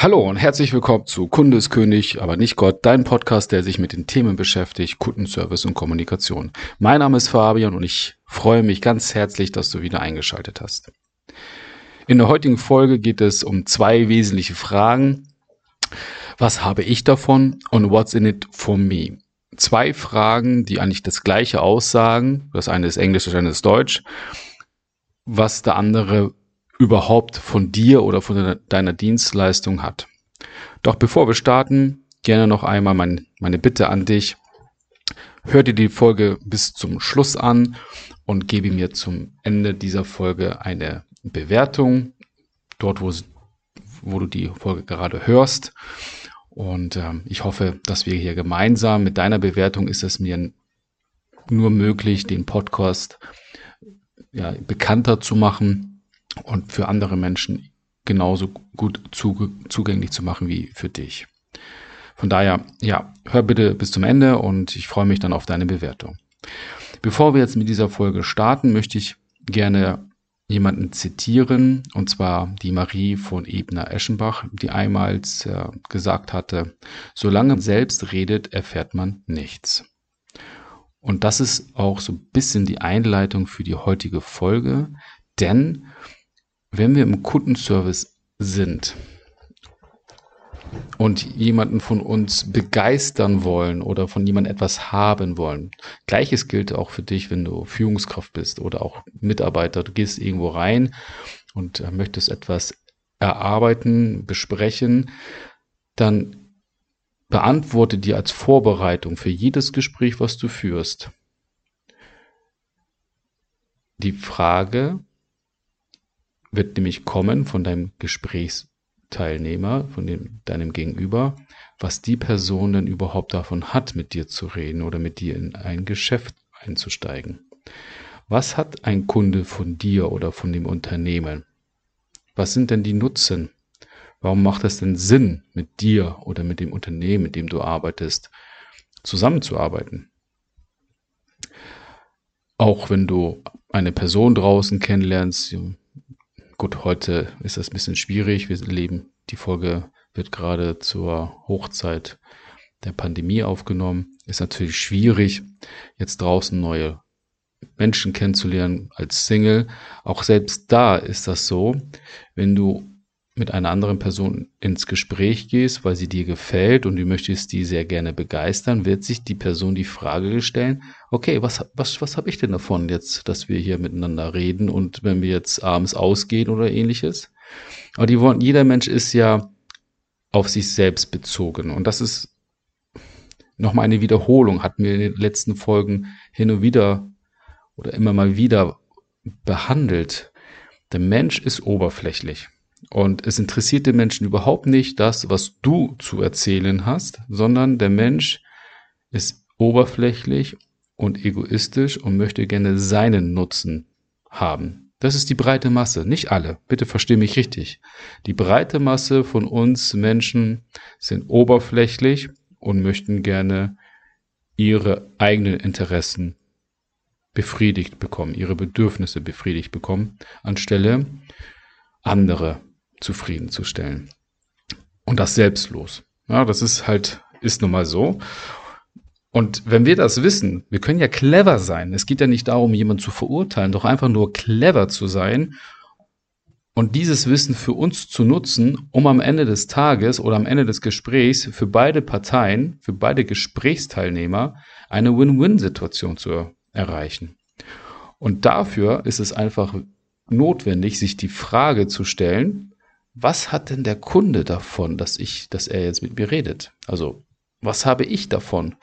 Hallo und herzlich willkommen zu Kunde ist König, aber nicht Gott, dein Podcast, der sich mit den Themen beschäftigt, Kundenservice und Kommunikation. Mein Name ist Fabian und ich freue mich ganz herzlich, dass du wieder eingeschaltet hast. In der heutigen Folge geht es um zwei wesentliche Fragen. Was habe ich davon und what's in it for me? Zwei Fragen, die eigentlich das gleiche aussagen. Das eine ist Englisch, das andere ist Deutsch. Was der andere überhaupt von dir oder von deiner Dienstleistung hat. Doch bevor wir starten, gerne noch einmal mein, meine Bitte an dich. Hör dir die Folge bis zum Schluss an und gebe mir zum Ende dieser Folge eine Bewertung, dort wo, wo du die Folge gerade hörst. Und ähm, ich hoffe, dass wir hier gemeinsam mit deiner Bewertung ist es mir nur möglich, den Podcast ja, bekannter zu machen und für andere Menschen genauso gut zugänglich zu machen wie für dich. Von daher, ja, hör bitte bis zum Ende und ich freue mich dann auf deine Bewertung. Bevor wir jetzt mit dieser Folge starten, möchte ich gerne jemanden zitieren, und zwar die Marie von Ebner-Eschenbach, die einmal äh, gesagt hatte, solange man selbst redet, erfährt man nichts. Und das ist auch so ein bisschen die Einleitung für die heutige Folge, denn wenn wir im Kundenservice sind und jemanden von uns begeistern wollen oder von jemandem etwas haben wollen, gleiches gilt auch für dich, wenn du Führungskraft bist oder auch Mitarbeiter, du gehst irgendwo rein und äh, möchtest etwas erarbeiten, besprechen, dann beantworte dir als Vorbereitung für jedes Gespräch, was du führst, die Frage, wird nämlich kommen von deinem Gesprächsteilnehmer, von dem, deinem Gegenüber, was die Person denn überhaupt davon hat, mit dir zu reden oder mit dir in ein Geschäft einzusteigen. Was hat ein Kunde von dir oder von dem Unternehmen? Was sind denn die Nutzen? Warum macht es denn Sinn, mit dir oder mit dem Unternehmen, mit dem du arbeitest, zusammenzuarbeiten? Auch wenn du eine Person draußen kennenlernst, Gut, heute ist das ein bisschen schwierig. Wir leben, die Folge wird gerade zur Hochzeit der Pandemie aufgenommen. Ist natürlich schwierig, jetzt draußen neue Menschen kennenzulernen als Single. Auch selbst da ist das so, wenn du mit einer anderen Person ins Gespräch gehst, weil sie dir gefällt und du möchtest die sehr gerne begeistern, wird sich die Person die Frage stellen, okay, was, was, was habe ich denn davon jetzt, dass wir hier miteinander reden und wenn wir jetzt abends ausgehen oder ähnliches? Aber die wollen, jeder Mensch ist ja auf sich selbst bezogen und das ist nochmal eine Wiederholung, hatten wir in den letzten Folgen hin und wieder oder immer mal wieder behandelt. Der Mensch ist oberflächlich. Und es interessiert den Menschen überhaupt nicht das, was du zu erzählen hast, sondern der Mensch ist oberflächlich und egoistisch und möchte gerne seinen Nutzen haben. Das ist die breite Masse, nicht alle. Bitte versteh mich richtig. Die breite Masse von uns Menschen sind oberflächlich und möchten gerne ihre eigenen Interessen befriedigt bekommen, ihre Bedürfnisse befriedigt bekommen, anstelle andere zufriedenzustellen. Und das selbstlos. Ja, das ist halt, ist nun mal so. Und wenn wir das wissen, wir können ja clever sein. Es geht ja nicht darum, jemanden zu verurteilen, doch einfach nur clever zu sein und dieses Wissen für uns zu nutzen, um am Ende des Tages oder am Ende des Gesprächs für beide Parteien, für beide Gesprächsteilnehmer eine Win-Win-Situation zu erreichen. Und dafür ist es einfach notwendig, sich die Frage zu stellen, was hat denn der Kunde davon, dass ich, dass er jetzt mit mir redet? Also, was habe ich davon?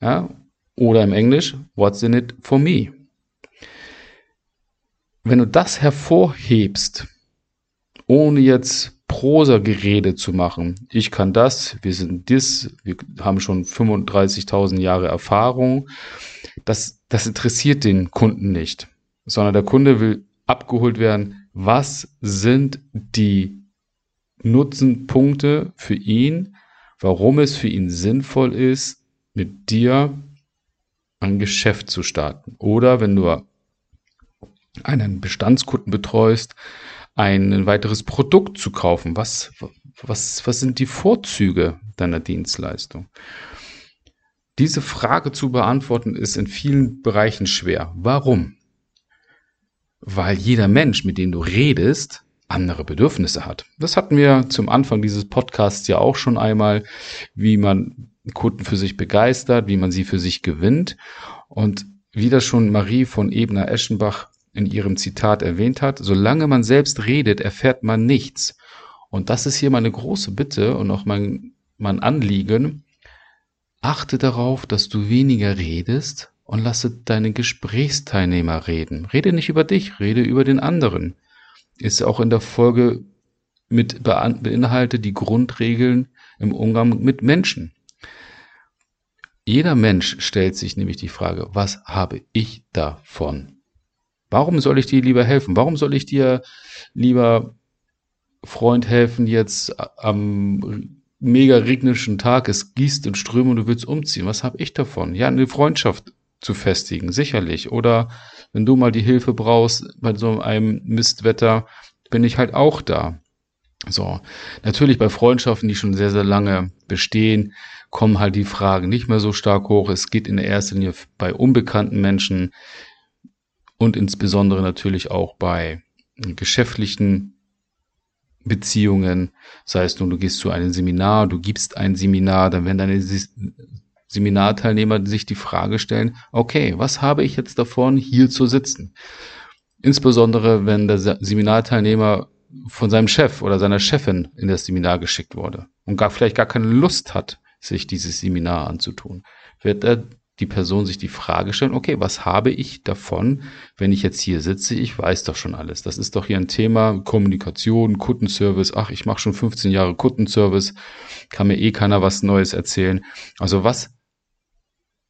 Ja, oder im Englisch, what's in it for me? Wenn du das hervorhebst, ohne jetzt Prosa-Gerede zu machen, ich kann das, wir sind das, wir haben schon 35.000 Jahre Erfahrung, das, das interessiert den Kunden nicht, sondern der Kunde will abgeholt werden, was sind die Nutzenpunkte für ihn, warum es für ihn sinnvoll ist, mit dir ein Geschäft zu starten. Oder wenn du einen Bestandskunden betreust, ein weiteres Produkt zu kaufen. Was, Was, was sind die Vorzüge deiner Dienstleistung? Diese Frage zu beantworten ist in vielen Bereichen schwer. Warum? Weil jeder Mensch, mit dem du redest, andere Bedürfnisse hat. Das hatten wir zum Anfang dieses Podcasts ja auch schon einmal, wie man Kunden für sich begeistert, wie man sie für sich gewinnt. Und wie das schon Marie von Ebner-Eschenbach in ihrem Zitat erwähnt hat, solange man selbst redet, erfährt man nichts. Und das ist hier meine große Bitte und auch mein, mein Anliegen. Achte darauf, dass du weniger redest und lasse deine Gesprächsteilnehmer reden. Rede nicht über dich, rede über den anderen. Ist auch in der Folge mit beinhaltet die Grundregeln im Umgang mit Menschen. Jeder Mensch stellt sich nämlich die Frage, was habe ich davon? Warum soll ich dir lieber helfen? Warum soll ich dir lieber Freund helfen jetzt am mega regnischen Tag, es gießt und strömt und du willst umziehen? Was habe ich davon? Ja, eine Freundschaft zu festigen, sicherlich. Oder wenn du mal die Hilfe brauchst bei so einem Mistwetter, bin ich halt auch da. So, natürlich bei Freundschaften, die schon sehr, sehr lange bestehen, kommen halt die Fragen nicht mehr so stark hoch. Es geht in erster Linie bei unbekannten Menschen und insbesondere natürlich auch bei geschäftlichen Beziehungen. Das heißt, du gehst zu einem Seminar, du gibst ein Seminar, dann werden deine Seminarteilnehmer sich die Frage stellen, okay, was habe ich jetzt davon, hier zu sitzen? Insbesondere, wenn der Seminarteilnehmer von seinem Chef oder seiner Chefin in das Seminar geschickt wurde und gar vielleicht gar keine Lust hat, sich dieses Seminar anzutun, wird er die Person sich die Frage stellen, okay, was habe ich davon, wenn ich jetzt hier sitze? Ich weiß doch schon alles. Das ist doch hier ein Thema Kommunikation, Kundenservice. Ach, ich mache schon 15 Jahre Kundenservice, kann mir eh keiner was Neues erzählen. Also was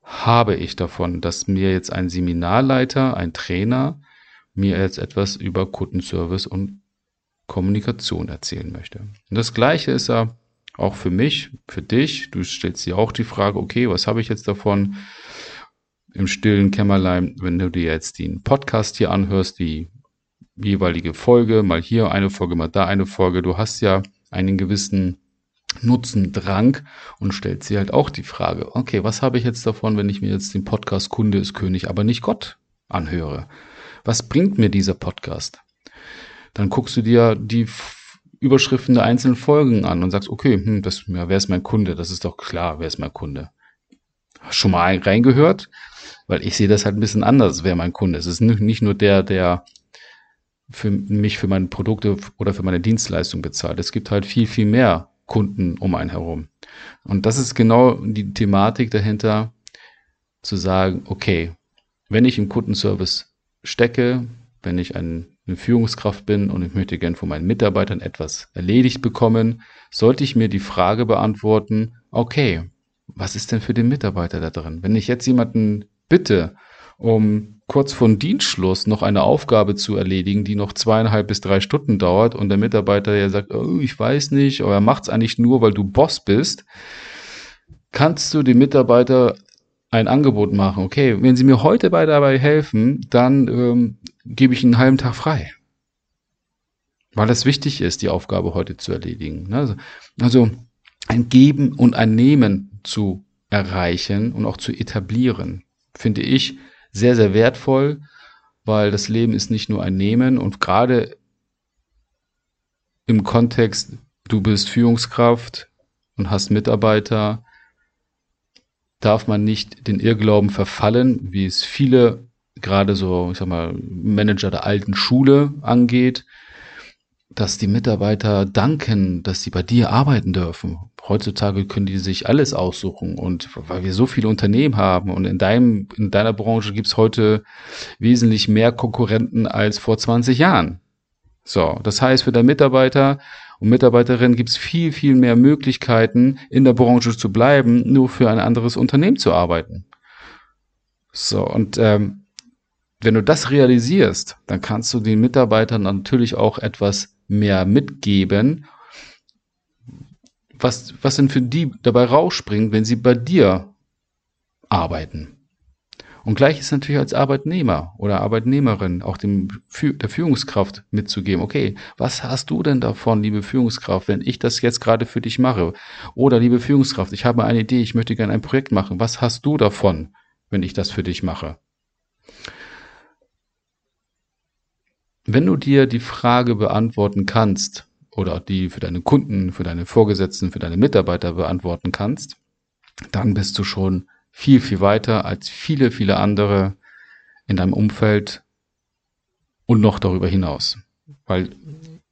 habe ich davon, dass mir jetzt ein Seminarleiter, ein Trainer mir jetzt etwas über Kundenservice und Kommunikation erzählen möchte? Und das Gleiche ist ja auch für mich, für dich. Du stellst dir auch die Frage, okay, was habe ich jetzt davon im stillen Kämmerlein, wenn du dir jetzt den Podcast hier anhörst, die jeweilige Folge, mal hier eine Folge, mal da eine Folge. Du hast ja einen gewissen Nutzendrang und stellst dir halt auch die Frage, okay, was habe ich jetzt davon, wenn ich mir jetzt den Podcast Kunde ist König, aber nicht Gott anhöre? Was bringt mir dieser Podcast? Dann guckst du dir die Überschriften der einzelnen Folgen an und sagst, okay, hm, das, ja, wer ist mein Kunde? Das ist doch klar, wer ist mein Kunde? Schon mal reingehört? Weil ich sehe das halt ein bisschen anders, wer mein Kunde ist. Es ist nicht nur der, der für mich für meine Produkte oder für meine Dienstleistung bezahlt. Es gibt halt viel, viel mehr Kunden um einen herum. Und das ist genau die Thematik dahinter, zu sagen, okay, wenn ich im Kundenservice stecke, wenn ich ein eine Führungskraft bin und ich möchte gern von meinen Mitarbeitern etwas erledigt bekommen, sollte ich mir die Frage beantworten, okay, was ist denn für den Mitarbeiter da drin? Wenn ich jetzt jemanden bitte, um kurz vor Dienstschluss noch eine Aufgabe zu erledigen, die noch zweieinhalb bis drei Stunden dauert und der Mitarbeiter ja sagt, oh, ich weiß nicht, aber er macht es eigentlich nur, weil du Boss bist, kannst du dem Mitarbeiter ein Angebot machen. Okay, wenn Sie mir heute bei dabei helfen, dann ähm, gebe ich einen halben Tag frei. Weil es wichtig ist, die Aufgabe heute zu erledigen. Ne? Also, also ein Geben und ein Nehmen zu erreichen und auch zu etablieren, finde ich sehr, sehr wertvoll, weil das Leben ist nicht nur ein Nehmen und gerade im Kontext, du bist Führungskraft und hast Mitarbeiter, darf man nicht den Irrglauben verfallen, wie es viele gerade so, ich sag mal, Manager der alten Schule angeht, dass die Mitarbeiter danken, dass sie bei dir arbeiten dürfen. Heutzutage können die sich alles aussuchen und weil wir so viele Unternehmen haben und in deinem, in deiner Branche gibt's heute wesentlich mehr Konkurrenten als vor 20 Jahren. So, das heißt, für deinen Mitarbeiter und Mitarbeiterin gibt's viel, viel mehr Möglichkeiten, in der Branche zu bleiben, nur für ein anderes Unternehmen zu arbeiten. So, und ähm, wenn du das realisierst, dann kannst du den Mitarbeitern natürlich auch etwas mehr mitgeben, was, was denn für die dabei rausspringt, wenn sie bei dir arbeiten. Und gleich ist natürlich als Arbeitnehmer oder Arbeitnehmerin auch dem, der Führungskraft mitzugeben, okay, was hast du denn davon, liebe Führungskraft, wenn ich das jetzt gerade für dich mache? Oder liebe Führungskraft, ich habe eine Idee, ich möchte gerne ein Projekt machen. Was hast du davon, wenn ich das für dich mache? Wenn du dir die Frage beantworten kannst oder die für deine Kunden, für deine Vorgesetzten, für deine Mitarbeiter beantworten kannst, dann bist du schon viel, viel weiter als viele, viele andere in deinem Umfeld und noch darüber hinaus. Weil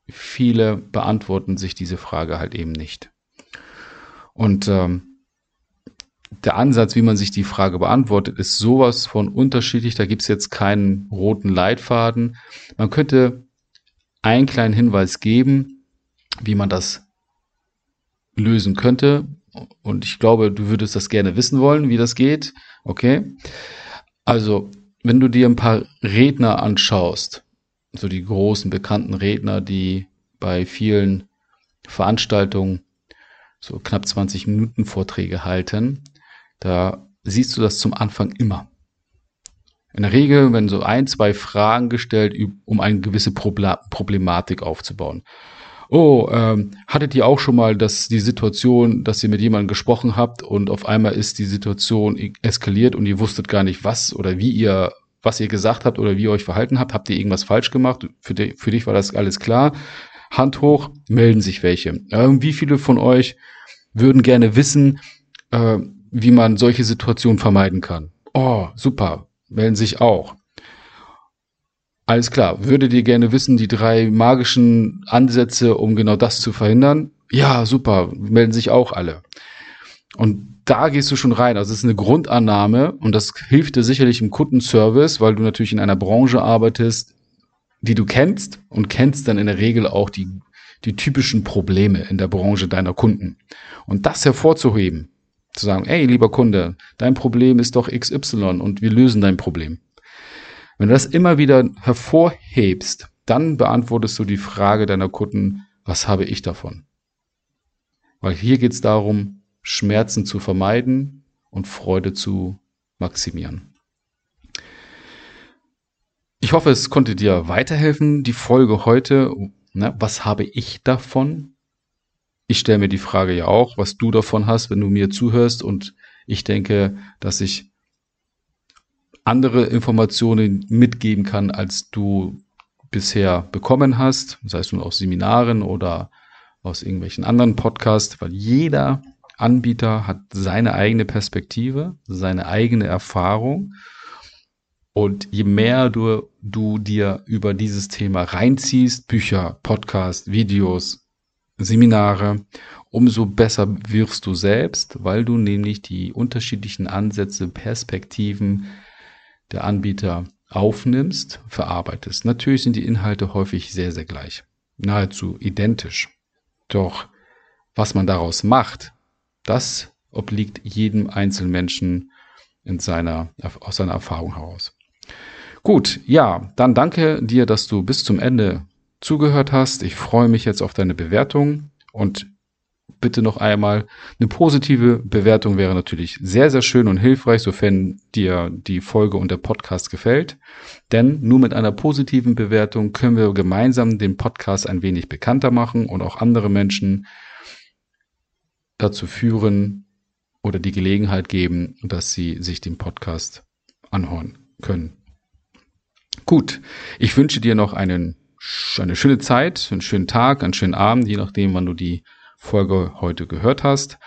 viele beantworten sich diese Frage halt eben nicht. Und ähm, der Ansatz, wie man sich die Frage beantwortet, ist sowas von unterschiedlich. Da gibt es jetzt keinen roten Leitfaden. Man könnte einen kleinen Hinweis geben, wie man das lösen könnte. Und ich glaube, du würdest das gerne wissen wollen, wie das geht. Okay. Also, wenn du dir ein paar Redner anschaust, so die großen bekannten Redner, die bei vielen Veranstaltungen so knapp 20 Minuten Vorträge halten, da siehst du das zum Anfang immer. In der Regel werden so ein, zwei Fragen gestellt, um eine gewisse Problematik aufzubauen oh, ähm, hattet ihr auch schon mal das, die Situation, dass ihr mit jemandem gesprochen habt und auf einmal ist die Situation eskaliert und ihr wusstet gar nicht, was oder wie ihr, was ihr gesagt habt oder wie ihr euch verhalten habt? Habt ihr irgendwas falsch gemacht? Für, die, für dich war das alles klar. Hand hoch, melden sich welche. Ähm, wie viele von euch würden gerne wissen, äh, wie man solche Situationen vermeiden kann? Oh, super, melden sich auch. Alles klar. Würdet ihr gerne wissen, die drei magischen Ansätze, um genau das zu verhindern? Ja, super. Melden sich auch alle. Und da gehst du schon rein. Also es ist eine Grundannahme und das hilft dir sicherlich im Kundenservice, weil du natürlich in einer Branche arbeitest, die du kennst und kennst dann in der Regel auch die, die typischen Probleme in der Branche deiner Kunden. Und das hervorzuheben, zu sagen, ey, lieber Kunde, dein Problem ist doch XY und wir lösen dein Problem. Wenn du das immer wieder hervorhebst, dann beantwortest du die Frage deiner Kunden, was habe ich davon? Weil hier geht es darum, Schmerzen zu vermeiden und Freude zu maximieren. Ich hoffe, es konnte dir weiterhelfen, die Folge heute. Na, was habe ich davon? Ich stelle mir die Frage ja auch, was du davon hast, wenn du mir zuhörst. Und ich denke, dass ich andere Informationen mitgeben kann, als du bisher bekommen hast, sei es nun aus Seminaren oder aus irgendwelchen anderen Podcasts, weil jeder Anbieter hat seine eigene Perspektive, seine eigene Erfahrung. Und je mehr du, du dir über dieses Thema reinziehst, Bücher, Podcasts, Videos, Seminare, umso besser wirst du selbst, weil du nämlich die unterschiedlichen Ansätze, Perspektiven der Anbieter aufnimmst, verarbeitest. Natürlich sind die Inhalte häufig sehr, sehr gleich, nahezu identisch. Doch was man daraus macht, das obliegt jedem einzelnen Menschen in seiner, aus seiner Erfahrung heraus. Gut, ja, dann danke dir, dass du bis zum Ende zugehört hast. Ich freue mich jetzt auf deine Bewertung und bitte noch einmal. Eine positive Bewertung wäre natürlich sehr, sehr schön und hilfreich, sofern dir die Folge und der Podcast gefällt. Denn nur mit einer positiven Bewertung können wir gemeinsam den Podcast ein wenig bekannter machen und auch andere Menschen dazu führen oder die Gelegenheit geben, dass sie sich den Podcast anhören können. Gut, ich wünsche dir noch einen, eine schöne Zeit, einen schönen Tag, einen schönen Abend, je nachdem, wann du die Folge heute gehört hast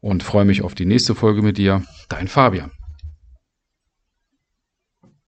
und freue mich auf die nächste Folge mit dir. Dein Fabian.